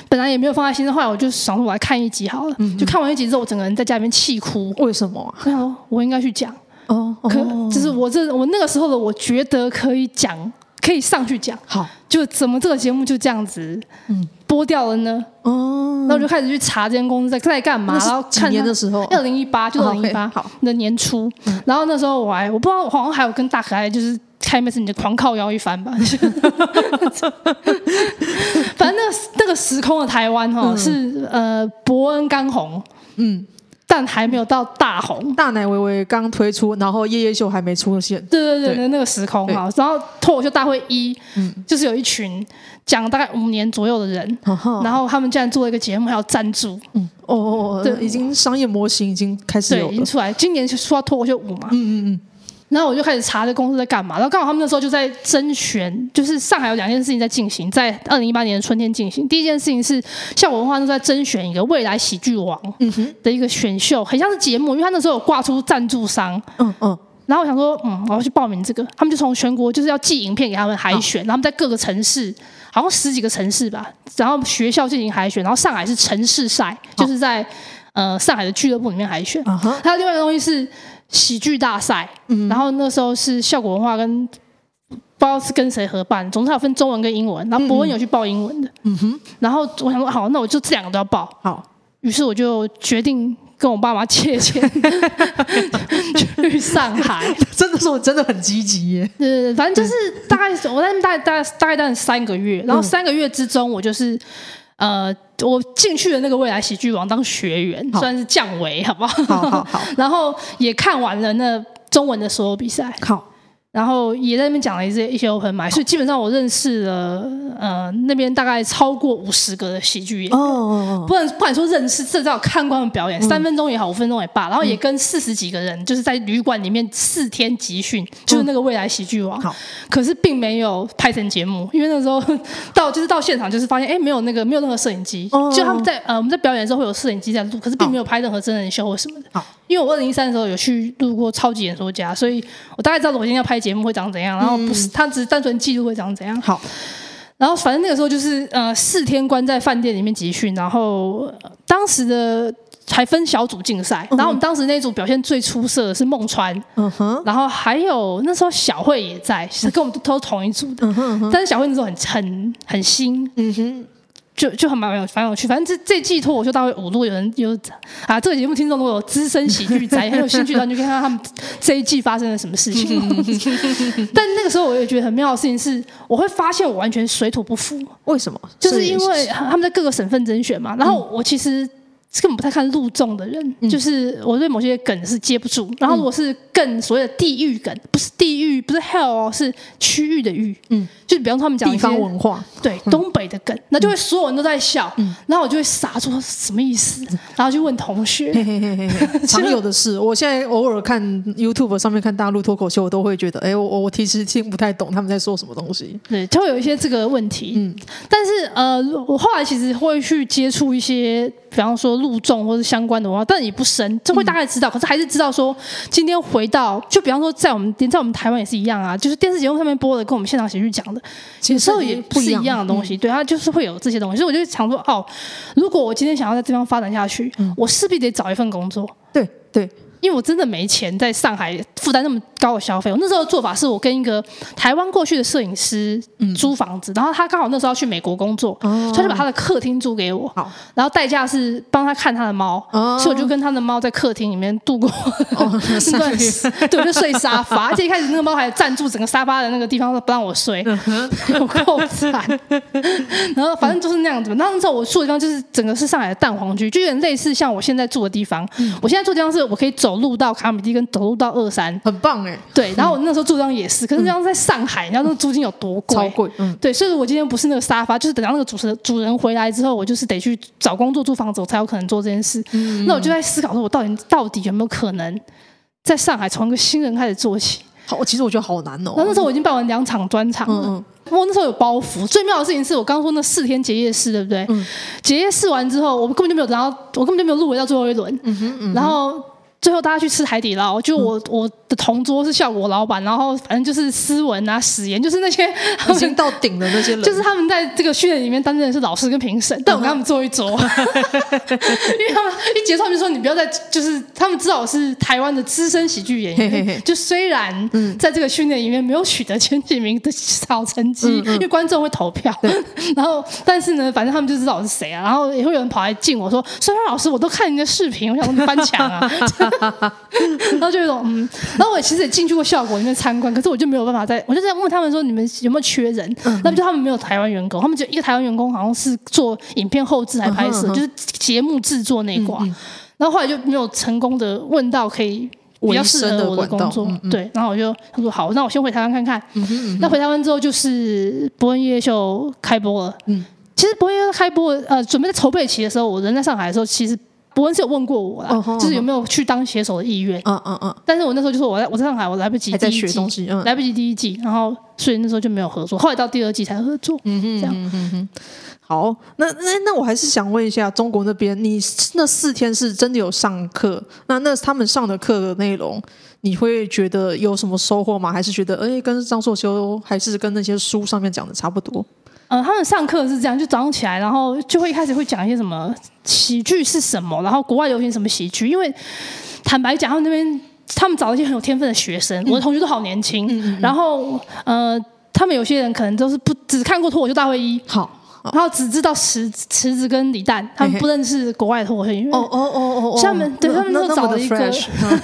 本来也没有放在心上，后来我就想说我来看一集好了。嗯、就看完一集之后，我整个人在家里面气哭。
为什么？
我想说我应该去讲哦，可就是我这我那个时候的，我觉得可以讲，可以上去讲。好，就怎么这个节目就这样子嗯播掉了呢？哦，那我就开始去查这间公司在在干嘛，然后看
年的时候，
二零一八就二零一八好的年初，嗯、然后那时候我还我不知道，我好像还有跟大可爱就是。开门是你的狂靠腰一番吧，那个那个时空的台湾哈、嗯、是呃伯恩刚红，嗯，但还没有到大红，
大奶微微刚推出，然后夜夜秀还没出现，
对对对，对。那个时空哈，然后脱口秀大会一，嗯，就是有一群讲大概五年左右的人，嗯、然后他们竟然做了一个节目，还有赞助，嗯，
哦哦哦，对，已经商业模型已经开始有，
对，已经出来，今年就出到脱口秀五嘛，嗯嗯嗯。然后我就开始查这公司在干嘛，然后刚好他们那时候就在甄选，就是上海有两件事情在进行，在二零一八年的春天进行。第一件事情是效果文化都在甄选一个未来喜剧王的一个选秀，很像是节目，因为他那时候有挂出赞助商，嗯嗯。然后我想说，嗯，我要去报名这个，他们就从全国就是要寄影片给他们海选，然后他们在各个城市，好像十几个城市吧，然后学校进行海选，然后上海是城市赛，就是在呃上海的俱乐部里面海选。还有另外一个东西是。喜剧大赛，嗯、然后那时候是效果文化跟不知道是跟谁合办，总之有分中文跟英文，然后博文有去报英文的，嗯哼，然后我想说好，那我就这两个都要报，好，于是我就决定跟我爸妈借钱 去上海，
真的是我真的很积极耶，
对反正就是大概我在那边大概大概大概待了三个月，然后三个月之中我就是。呃，我进去了那个未来喜剧王当学员，算是降维，好不好？好好好。然后也看完了那中文的所有比赛。好。然后也在那边讲了一些一些 open mic，所以基本上我认识了呃那边大概超过五十个的喜剧演员。哦，不能不敢说认识，至少看过他们表演，三分钟也好，五分钟也罢。然后也跟四十几个人，就是在旅馆里面四天集训，就是那个未来喜剧王。好，可是并没有拍成节目，因为那时候 到就是到现场就是发现，哎，没有那个没有任何摄影机。就他们在呃我们在表演的时候会有摄影机在录，可是并没有拍任何真人秀或什么的。好。因为我二零一三的时候有去录过超级演说家，所以我大概知道我今天要拍节目会长怎样。然后不是，他只是单纯记录会长怎样。好，然后反正那个时候就是呃四天关在饭店里面集训，然后当时的还分小组竞赛，然后我们当时那组表现最出色的是孟川，嗯哼，然后还有那时候小慧也在，跟我们都同一组的，嗯哼，但是小慧那时候很很很新，嗯哼。就就很蛮有蛮有趣，反正这这季脱口秀大会五路有人有啊，这个节目听众如果有资深喜剧宅很有兴趣的话，就看看他们这一季发生了什么事情。但那个时候我也觉得很妙的事情是，我会发现我完全水土不服。
为什么？
就是因为他们在各个省份甄选嘛，然后我其实。根本不太看路众的人，嗯、就是我对某些梗是接不住。然后如果是更所谓的地域梗，不是地域，不是 hell 哦，是区域的域。嗯，就比方他们讲
地方文化，
对、嗯、东北的梗，那就会所有人都在笑。嗯，然后我就会傻住，什么意思？然后就问同学。嘿嘿嘿嘿
常有的事。我现在偶尔看 YouTube 上面看大陆脱口秀，我都会觉得，哎，我我其实听不太懂他们在说什么东西。
对，就会有一些这个问题。嗯，但是呃，我后来其实会去接触一些。比方说路众或是相关的文化，但也不深，这会大概知道。嗯、可是还是知道说，今天回到，就比方说在我们连在我们台湾也是一样啊，就是电视节目上面播的，跟我们现场喜剧讲的，有时候也不是一样的东西。嗯、对，它就是会有这些东西。所以我就想说，哦，如果我今天想要在这方发展下去，嗯、我势必得找一份工作。
对对。对
因为我真的没钱在上海负担那么高的消费。我那时候的做法是我跟一个台湾过去的摄影师租房子，嗯、然后他刚好那时候要去美国工作，哦、他就把他的客厅租给我，好然后代价是帮他看他的猫，哦、所以我就跟他的猫在客厅里面度过 对，就睡沙发，而且一开始那个猫还占住整个沙发的那个地方，不让我睡，有够惨。然后反正就是那样子。那时候我住的地方就是整个是上海的蛋黄区，就有点类似像我现在住的地方。嗯、我现在住的地方是我可以走路到卡米蒂，跟走路到二三，
很棒哎。
对，然后我那时候住的地方也是，可是这样在上海，你知道那个租金有多贵？
超贵。嗯，
对，所以我今天不是那个沙发，就是等到那个主持人主人回来之后，我就是得去找工作租房子，我才有可能做这件事。嗯、那我就在思考说，我到底到底有没有可能在上海从一个新人开始做起？
好，其实我觉得好难哦。
那那时候我已经办完两场专场了，嗯嗯，我那时候有包袱。最妙的事情是我刚刚说那四天结业式，对不对？嗯，结业式完之后，我根本就没有等到，我根本就没有入围到最后一轮。嗯哼，嗯哼，然后。最后大家去吃海底捞，就我、嗯、我的同桌是效果老板，然后反正就是斯文啊、史岩，就是那些
已经到顶的那些人，
就是他们在这个训练里面担任的是老师跟评审，但我跟他们坐一桌，因为他们一结束就说你不要再，就是他们知道我是台湾的资深喜剧演员，嘿嘿嘿，就虽然在这个训练里面没有取得前几名的好成绩，因为观众会投票，然后但是呢，反正他们就知道我是谁啊，然后也会有人跑来敬我说：“孙老，老师，我都看你的视频，我想说你翻墙啊。” 然后就有种嗯，然后我其实也进去过效果里面参观，可是我就没有办法在，我就在问他们说，你们有没有缺人？那不就他们没有台湾员工，他们就一个台湾员工好像是做影片后制还拍摄，嗯、就是节目制作那一挂。然后后来就没有成功的问到可以比较适合我的工作，嗯嗯对。然后我就他说好，那我先回台湾看看。嗯嗯那回台湾之后就是博恩夜夜秀开播了。嗯，其实博恩夜夜秀开播呃，准备在筹备期的时候，我人在上海的时候，其实。博恩是有问过我啦，uh. 就是有没有去当写手的意愿。嗯嗯嗯。但是我那时候就说我在我在上海，我来不及第一季，嗯、来不及第一季，然后所以那时候就没有合作。后来到第二季才合作。嗯哼，这样。嗯。
好，那那那我还是想问一下中国那边，你那四天是真的有上课？那那他们上的课的内容，你会觉得有什么收获吗？还是觉得哎，跟张硕修还是跟那些书上面讲的差不多？
嗯，他们上课是这样，就早上起来，然后就会一开始会讲一些什么喜剧是什么，然后国外流行什么喜剧。因为坦白讲，他们那边他们找一些很有天分的学生，嗯、我的同学都好年轻，嗯嗯嗯然后呃，他们有些人可能都是不只看过脱口秀大会一，好。然后只知道池池子跟李诞，他们不认识国外的脱口秀演员。哦哦哦哦，他们对他们都找了一个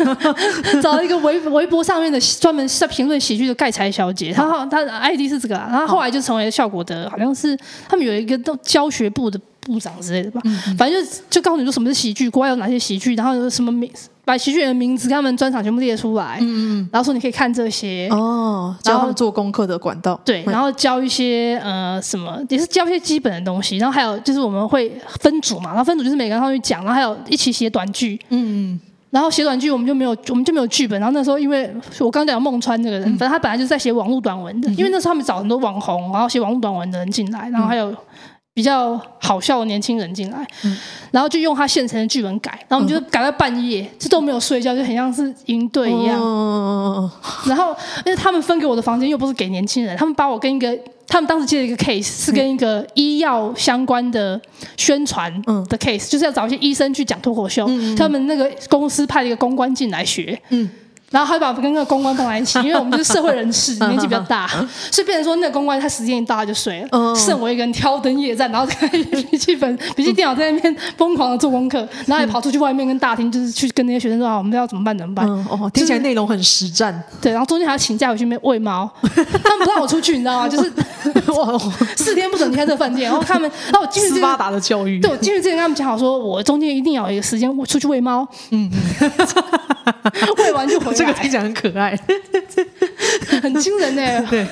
找了一个微微博上面的专门在评论喜剧的盖才小姐，然后她的 ID 是这个，然后后来就成为了效果的，好像是他们有一个都教学部的部长之类的吧。反正就就告诉你说什么是喜剧，国外有哪些喜剧，然后有什么名。把喜剧人的名字跟他们专场全部列出来，嗯，然后说你可以看这些哦，教他们做功课的管道，对，然后教一些呃什么，也是教一些基本的东西，然后还有就是我们会分组嘛，然后分组就是每个人上去讲，然后还有一起写短剧，嗯，然后写短剧我们就没有我们就没有剧本，然后那时候因为我刚讲孟川这个人，反正他本来就是在写网络短文的，因为那时候他们找很多网红，然后写网络短文的人进来，然后还有。比较好笑的年轻人进来，嗯、然后就用他现成的剧本改，然后我们就改到半夜，这、嗯、都没有睡觉，就很像是营队一样。哦、然后，因为他们分给我的房间又不是给年轻人，他们把我跟一个，他们当时接了一个 case，是跟一个医药相关的宣传的 case，、嗯、就是要找一些医生去讲脱口秀，嗯、他们那个公司派了一个公关进来学。嗯然后他就把我跟那个公关放在一起，因为我们就是社会人士，年纪比较大，所以变成说那个公关他时间一到他就睡了，剩我一个人挑灯夜战，然后开笔记本、笔记电脑在那边疯狂的做功课，然后也跑出去外面跟大厅，就是去跟那些学生说啊，我们要怎么办？怎么办？哦，听起来内容很实战。对，然后中间还要请假回去喂猫，他们不让我出去，你知道吗？就是哇，四天不准离开这个饭店。然后他们，然后我进去斯巴达的教育，对，我进去之前跟他们讲好，说我中间一定要有一个时间我出去喂猫，嗯，喂完就回来。这个听起来很可爱，很惊人呢。对，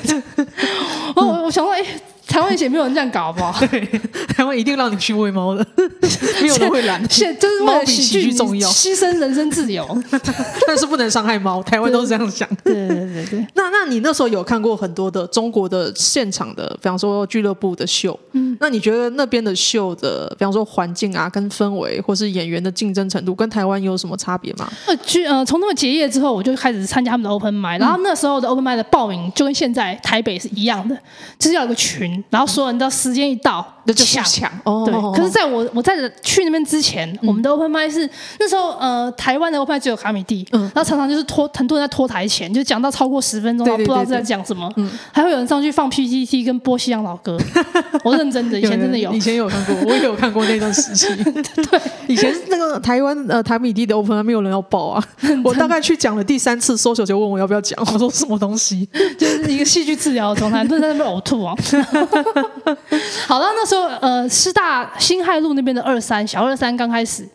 我 我想说，哎，台湾以前没有人这样搞，好不好？对，台湾一定让你去喂猫的，没有人会拦。现就是为了喜剧重要，牺牲人身自由，但是不能伤害猫。台湾都是这样想。对对对对对。
那那你那时候有看过很多的中国的现场的，比方说俱乐部的秀，嗯，那你觉得那边的秀的，比方说环境啊，跟氛围，或是演员的竞争程度，跟台湾有什么差别吗？
呃，去呃，从他们结业之后，我就开始参加他们的 open mic，然后那时候的 open mic 的报名就跟现在台北是一样的，就是要有个群，然后所有人到时间一到就抢。抢。哦，对。可是在我我在去那边之前，我们的 open mic 是那时候呃，台湾的 open mic 只有卡米蒂，嗯，然后常常就是拖很多人在拖台前，就讲到超过十分钟，然后不知道在讲什么，嗯，还会有人上去放 PPT 跟播西洋老歌，我认真的，以前真的有，
以前有看过，我也有看过那段时期，对，以前那个台湾呃台米蒂的 open mic 没有人要报啊，我大概去讲了第三次，social 就问我要不要讲，我说什么东西，
就是一个戏剧治疗的状态，都在那边呕吐啊。好了，那时候呃师大新海路那边的二三小二三刚开始。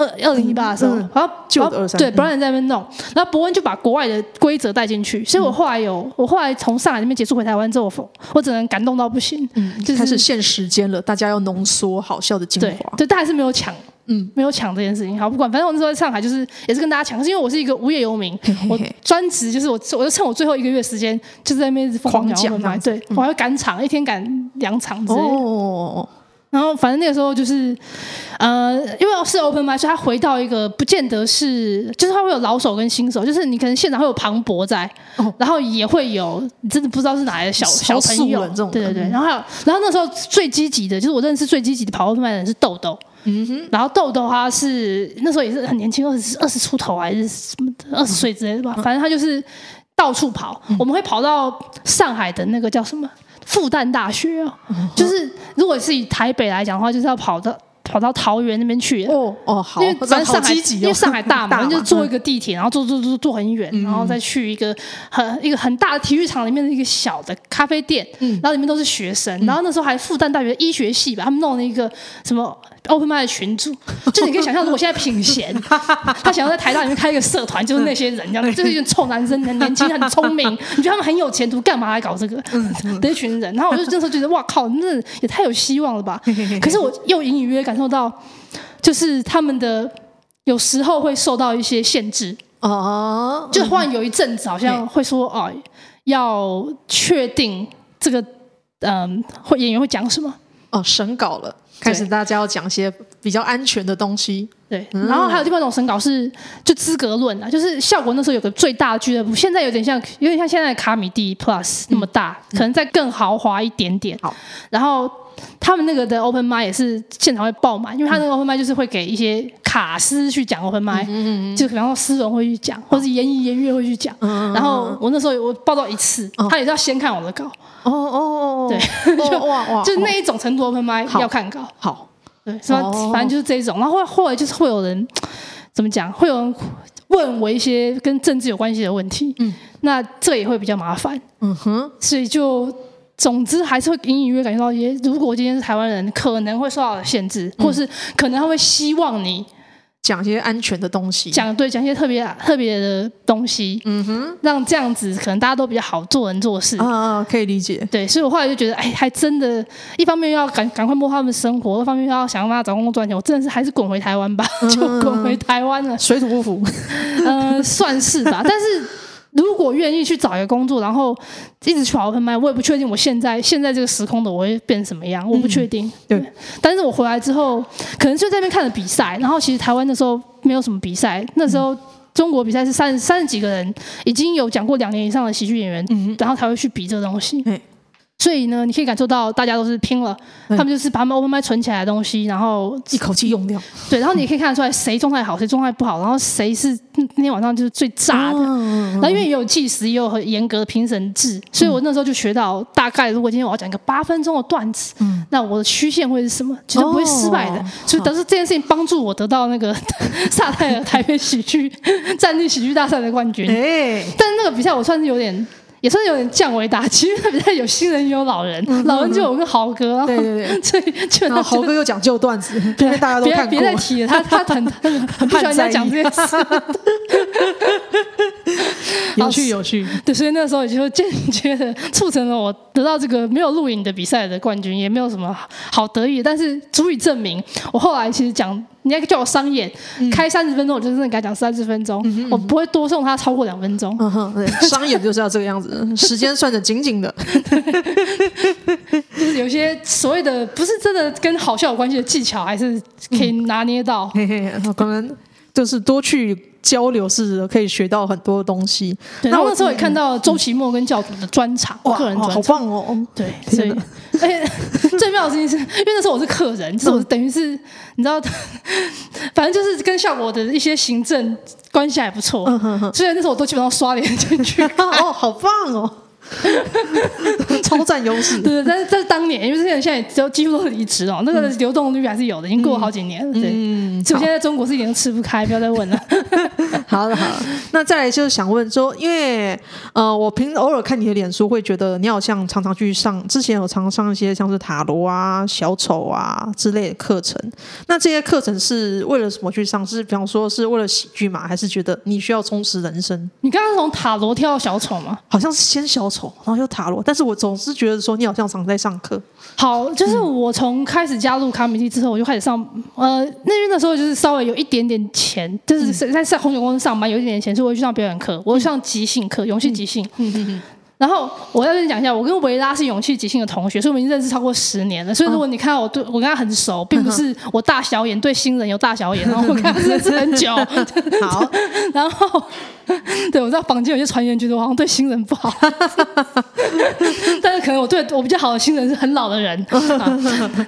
二二零一八的时候，嗯。嗯、然后旧的二三对，不让人在那边弄，然后伯恩就把国外的规则带进去，所以我后来有，我后来从上海那边结束回台湾之后，我只能感动到不行，
嗯，就是、开始限时间了，大家要浓缩好笑的精华，
对，但还是没有抢，嗯，没有抢这件事情，好不管，反正我那时候在上海就是也是跟大家抢，是因为我是一个无业游民，我专职就是我，我就趁我最后一个月时间，就是在那边
狂讲，
对，我还会赶场，一天赶两场之类的。哦。然后反正那个时候就是，呃，因为是 open mic，所以他回到一个不见得是，就是他会有老手跟新手，就是你可能现场会有庞博在，哦、然后也会有你真的不知道是哪来的小小朋友，对对对。然后还有，然后那时候最积极的，就是我认识最积极的跑 open mic 的人是豆豆，嗯哼。然后豆豆他是那时候也是很年轻，二十二十出头还是什么二十岁之类的吧，反正他就是到处跑。嗯、我们会跑到上海的那个叫什么？复旦大学哦，就是如果是以台北来讲的话，就是要跑到跑到桃园那边去
哦哦，好，
因为反正上海因为上海大嘛，就坐一个地铁，然后坐坐坐坐很远，然后再去一个很一个很大的体育场里面的一个小的咖啡店，然后里面都是学生，然后那时候还复旦大学医学系吧，他们弄了一个什么。Open mic 的群主，就你可以想象，如果现在品贤，他想要在台大里面开一个社团，就是那些人这样，就是一群臭男生，很年轻，很聪明，你觉得他们很有前途，干嘛来搞这个？的一群人，然后我就那时候觉得，哇靠，那也太有希望了吧？可是我又隐隐约约感受到，就是他们的有时候会受到一些限制。哦，就忽然有一阵子好像会说哦，要确定这个嗯，会演员会讲什么。
哦，审稿了。开始大家要讲些比较安全的东西，
对，然后还有另外一种审稿是就资格论啊，就是效果那时候有个最大的俱乐部，现在有点像有点像现在的卡米蒂 Plus 那么大，可能再更豪华一点点。好，然后。他们那个的 open mic 也是现场会爆满，因为他那个 open mic 就是会给一些卡司去讲 open mic，嗯嗯，就比方说诗人会去讲，或者是言语言乐会去讲。然后我那时候我报到一次，他也是要先看我的稿。哦哦哦，对，就哇哇，就那一种程度 open mic 要看稿。好，对，是吧？反正就是这一种。然后后来后来就是会有人怎么讲？会有人问我一些跟政治有关系的问题。嗯，那这也会比较麻烦。嗯哼，所以就。总之还是会隐隐约约感觉到一些，如果今天是台湾人，可能会受到限制，或是可能他会希望你
讲一些安全的东西，
讲对，讲一些特别特别的东西，嗯哼，让这样子可能大家都比较好做人做事。
啊啊，可以理解。
对，所以我后来就觉得，哎，还真的，一方面要赶赶快摸他们生活，一方面要想办法找工作赚钱，我真的是还是滚回台湾吧，就滚回台湾了，
水土不服，
呃，算是吧，但是。如果愿意去找一个工作，然后一直去跑 open mic，我也不确定我现在现在这个时空的我会变成什么样，我不确定。对，但是我回来之后，可能就在那边看了比赛，然后其实台湾那时候没有什么比赛，那时候中国比赛是三十三十几个人，已经有讲过两年以上的喜剧演员，嗯、然后才会去比这个东西。所以呢，你可以感受到大家都是拼了，他们就是把他们 open mic 存起来的东西，然后
一口气用掉。
对，然后你也可以看得出来谁状态好，谁状态不好，然后谁是那天晚上就是最炸的。然后因为也有计时，也有很严格的评审制，所以我那时候就学到大概，如果今天我要讲一个八分钟的段子，那我的曲线会是什么，绝对不会失败的。所以，但是这件事情帮助我得到那个 萨泰尔台北喜剧战地喜剧大赛的冠军。但是那个比赛我算是有点。也算有点降维打击，因为他比较有新人也有老人，嗯、老人就有个豪哥，对对对，所以就
豪哥又讲旧段子，因为大家都看过。
别再提了，他他很 很很不喜欢人家讲这些事。
有趣有趣，
对，所以那时候也就间接的促成了我得到这个没有录影的比赛的冠军，也没有什么好得意，但是足以证明我后来其实讲。你要叫我商演，嗯、开三十分钟，我就真的给他讲三十分钟，嗯嗯、我不会多送他超过两分钟。
嗯哼，对，商演就是要这个样子，时间算的紧紧的。
就是有些所谓的不是真的跟好笑有关系的技巧，还是可以拿捏到。
嗯、嘿嘿，可能就是多去。交流是可以学到很多东西。
对，然后那时候也看到周奇墨跟教主的专场，嗯、个人专场，
好棒哦！
对，所以而且 最妙的事情是，因为那时候我是客人，就是我等于是你知道，反正就是跟效果的一些行政关系还不错，所以那时候我都基本上刷脸进去。
哦，好棒哦！超占优势，
对对，但是在当年，因为现在现在都几乎都离职哦，那个流动率还是有的，已经过了好几年了。对，嗯，所以现在中国是一点都吃不开，不要再问了。
好了好了，那再来就是想问说，因为呃，我平时偶尔看你的脸书，会觉得你好像常常去上，之前有常常上一些像是塔罗啊、小丑啊之类的课程。那这些课程是为了什么去上？是比方说是为了喜剧嘛？还是觉得你需要充实人生？
你刚刚从塔罗跳到小丑吗？
好像是先小丑。然后又塔罗，但是我总是觉得说你好像常在上课。
好，就是我从开始加入卡米蒂之后，我就开始上。呃，那边的时候就是稍微有一点点钱，就是在在红酒公司上班，有一点点钱，所以我去上表演课，我会上即兴课，勇气即兴。嗯嗯嗯。然后我要跟你讲一下，我跟维拉是勇气即兴的同学，所以我们已经认识超过十年了。所以如果你看到我对我跟他很熟，并不是我大小眼对新人有大小眼，然后我跟他认识很久。
好，
然后。对，我知道坊间有些传言觉得我好像对新人不好，但是可能我对我比较好的新人是很老的人。啊、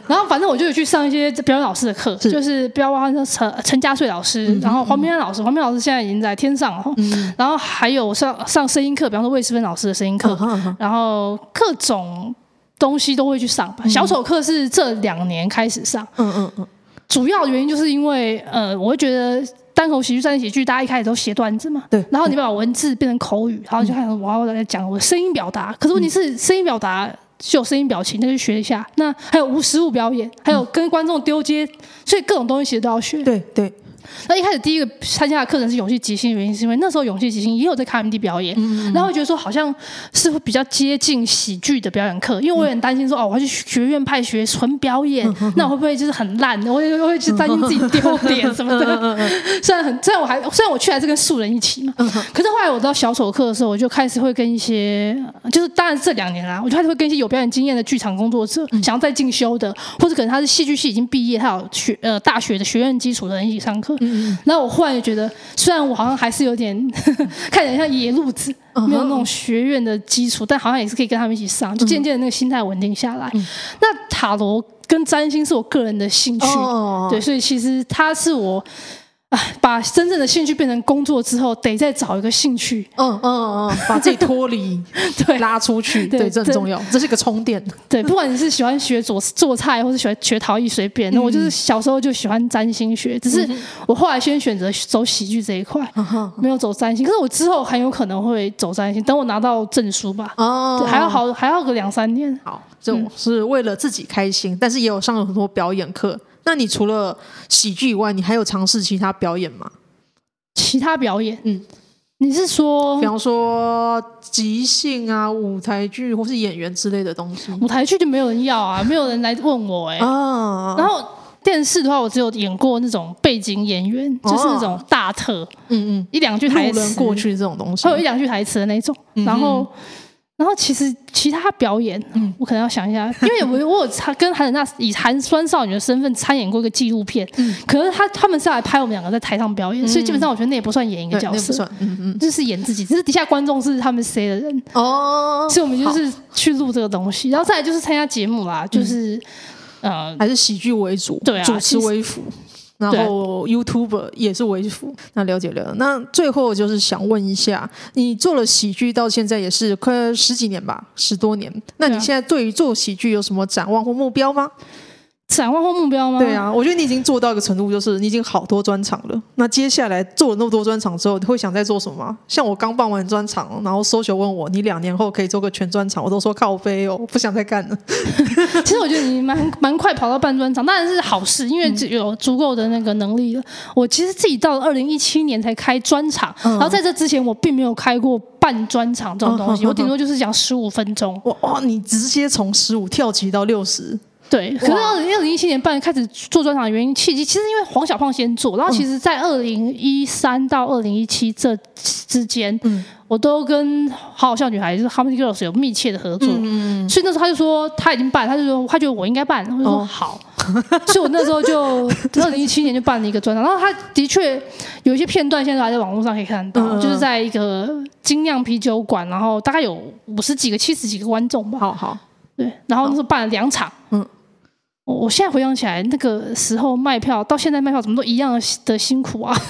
然后反正我就有去上一些表演老师的课，是就是标花陈陈家穗老师，嗯、然后黄明安老师，黄明老师现在已经在天上了。嗯、然后还有上上声音课，比方说魏诗芬老师的声音课，嗯、然后各种东西都会去上吧。小丑课是这两年开始上，嗯嗯嗯，主要原因就是因为呃，我会觉得。单口喜剧、站立喜剧，大家一开始都写段子嘛，对。然后你把文字变成口语，然后就开始我要来讲我的声音表达。可是问题是，声音表达是有声音表情，那就学一下。那还有无实物表演，还有跟观众丢接，所以各种东西其实都要学。
对对。
那一开始第一个参加的课程是勇气即兴原因，是因为那时候勇气即兴也有在卡 M D 表演，嗯、然后觉得说好像是会比较接近喜剧的表演课，因为我也很担心说哦，我要去学院派学纯表演，嗯、那我会不会就是很烂？我也会去担心自己丢脸什么的。虽然很，虽然我还虽然我去还是跟素人一起嘛，嗯、可是后来我到小丑课的时候，我就开始会跟一些，就是当然这两年啦，我就开始会跟一些有表演经验的剧场工作者，嗯、想要再进修的，或者可能他是戏剧系已经毕业，他有学呃大学的学院基础的人一起上课。嗯，那我。忽然就觉得，虽然我好像还是有点看起来像野路子，没有那种学院的基础，但好像也是可以跟他们一起上，就渐渐的那个心态稳定下来。嗯、那塔罗跟占星是我个人的兴趣，哦、对，所以其实它是我。哎，把真正的兴趣变成工作之后，得再找一个兴趣，
嗯嗯嗯，把自己脱离，对，拉出去，对，这很重要，这是一个充电。
对，不管你是喜欢学做做菜，或是喜欢学陶艺，随便。那我就是小时候就喜欢占星学，只是我后来先选择走喜剧这一块，没有走占星。可是我之后很有可能会走占星，等我拿到证书吧。哦，还要好，还要个两三年。
好，这种是为了自己开心，但是也有上了很多表演课。那你除了喜剧以外，你还有尝试其他表演吗？
其他表演，嗯，你是说，
比方说即兴啊、舞台剧或是演员之类的东西？
舞台剧就没有人要啊，没有人来问我哎、欸。啊，然后电视的话，我只有演过那种背景演员，啊、就是那种大特，嗯嗯，一两句台
词过去这种东西，
会有一两句台词的那种，嗯、然后。然后其实其他表演，嗯，我可能要想一下，因为我我有跟韩冷娜以寒酸少女的身份参演过一个纪录片，嗯，可是他他们是来拍我们两个在台上表演，所以基本上我觉得那也不算演一个角色，嗯嗯，就是演自己，只是底下观众是他们谁的人。哦，所以我们就是去录这个东西，然后再来就是参加节目啦，就是呃
还是喜剧为主，对啊，主持为辅。然后 YouTuber 也是为辅，那了解了。那最后就是想问一下，你做了喜剧到现在也是快十几年吧，十多年。那你现在对于做喜剧有什么展望或目标吗？
展望或目标吗？
对啊，我觉得你已经做到一个程度，就是你已经好多专场了。那接下来做了那么多专场之后，你会想再做什么吗？像我刚办完专场，然后 social 问我，你两年后可以做个全专场，我都说靠飞哦，我不想再干了。
其实我觉得你蛮蛮快跑到半专场，当然是好事，因为有足够的那个能力了。我其实自己到了二零一七年才开专场，嗯、然后在这之前我并没有开过半专场这种东西，嗯、我顶多就是讲十五分钟。
哇哇，你直接从十五跳级到六十。
对，可是二零二零一七年半开始做专场的原因，契机其实因为黄小胖先做，然后其实在二零一三到二零一七这之间，嗯，我都跟好好笑女孩就是 Harmony Girls 有密切的合作，嗯，所以那时候他就说他已经办，他就说他觉得我应该办，我就说好，所以我那时候就二零一七年就办了一个专场，然后他的确有一些片段现在还在网络上可以看到，就是在一个精酿啤酒馆，然后大概有五十几个、七十几个观众吧，
好好，
对，然后那时候办了两场，嗯。我现在回想起来，那个时候卖票到现在卖票怎么都一样的辛苦啊！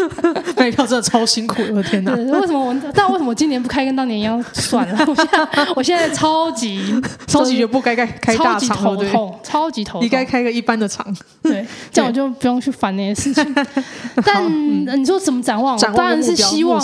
卖票真的超辛苦，我的天哪！
为什么我？但为什么我今年不开跟当年一样算了？我现在我现在超级
超级觉得不该开开大场，
头痛，超级头痛。
你该开个一般的场，
对，这样我就不用去烦那些事情。但你说怎么展望？我当然是希望，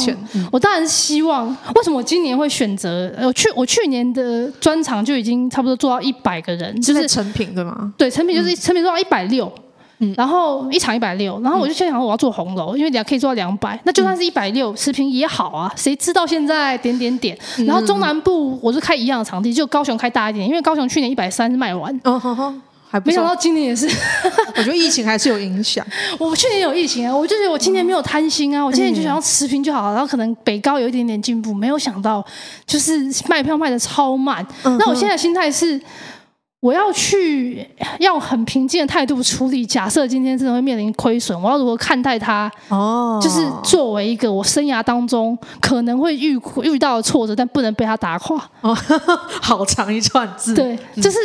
我当然是希望。为什么我今年会选择？我去我去年的专场就已经差不多做到一百个人，就是。
成品对吗？
对，成品就是成品做到一百六，嗯然后一场一百六，然后我就先想我要做红楼，因为两可以做到两百，那就算是一百六持平也好啊。谁知道现在点点点，然后中南部我是开一样的场地，就高雄开大一点，因为高雄去年一百三是卖完，
哦呵呵，还不
没想到今年也是。
我觉得疫情还是有影响。
我去年有疫情啊，我就觉得我今年没有贪心啊，我今年就想要持平就好了，然后可能北高有一点点进步，没有想到就是卖票卖的超慢。那我现在心态是。我要去，要很平静的态度处理。假设今天真的会面临亏损，我要如何看待它？哦，就是作为一个我生涯当中可能会遇遇到的挫折，但不能被它打垮。哦，
好长一串字。
对，就是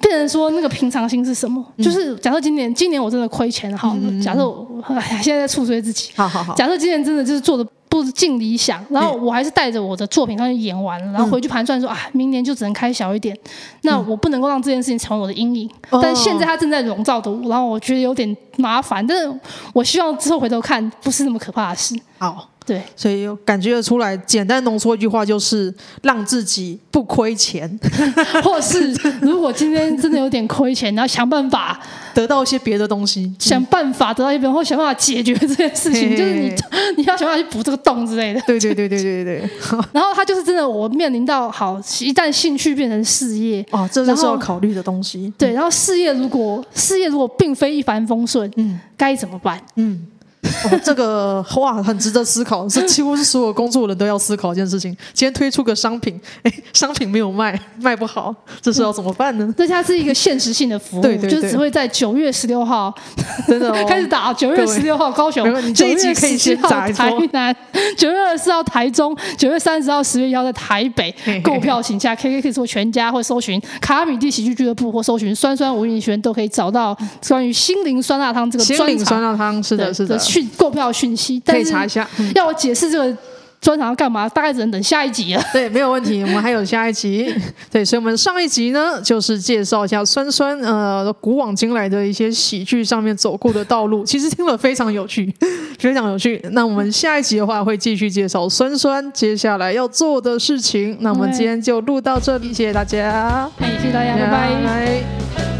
变成说那个平常心是什么？嗯、就是假设今年，今年我真的亏钱，好，假设我现在在触追自己。好好好。假设今年真的就是做的。不尽理想，然后我还是带着我的作品上去演完了，然后回去盘算说啊，明年就只能开小一点，那我不能够让这件事情成为我的阴影。但现在它正在笼罩着我，然后我觉得有点麻烦，但是我希望之后回头看不是那么可怕的事。好。对，
所以感觉得出来，简单浓缩一句话就是让自己不亏钱，
或是如果今天真的有点亏钱，然后想办法
得到一些别的东西，
想办法得到一些，或想办法解决这件事情，嘿嘿嘿就是你 你要想办法去补这个洞之类的。
对对对对对对。
然后他就是真的，我面临到好，一旦兴趣变成事业，
哦，这就是要考虑的东西。
对，然后事业如果事业如果并非一帆风顺，嗯，该怎么办？嗯。
哦，这个哇，很值得思考，是 几乎是所有工作人都要思考一件事情。今天推出个商品，哎，商品没有卖，卖不好，这是要怎么办呢？
这它是一个限时性的服务，对对对，就只会在九月十六号 真的、哦、开始打。九月十六号高雄，这一集可以先打台南，九月二十四号台中，九月三十号十月一号在台北购票，请假 KK 可以做全家或搜寻卡米蒂喜剧俱乐部或搜寻酸酸吴映璇都可以找到关于心灵酸辣汤这个。心灵
酸辣汤是的，是的。
去购票讯息，可以查一下。要我解释这个专场要干嘛，大概只能等下一集了。
对，没有问题，我们还有下一集。对，所以我们上一集呢，就是介绍一下酸酸呃古往今来的一些喜剧上面走过的道路，其实听了非常有趣，非常有趣。那我们下一集的话会继续介绍酸酸接下来要做的事情。那我们今天就录到这里，谢谢大家，
谢谢大家，拜拜。拜拜。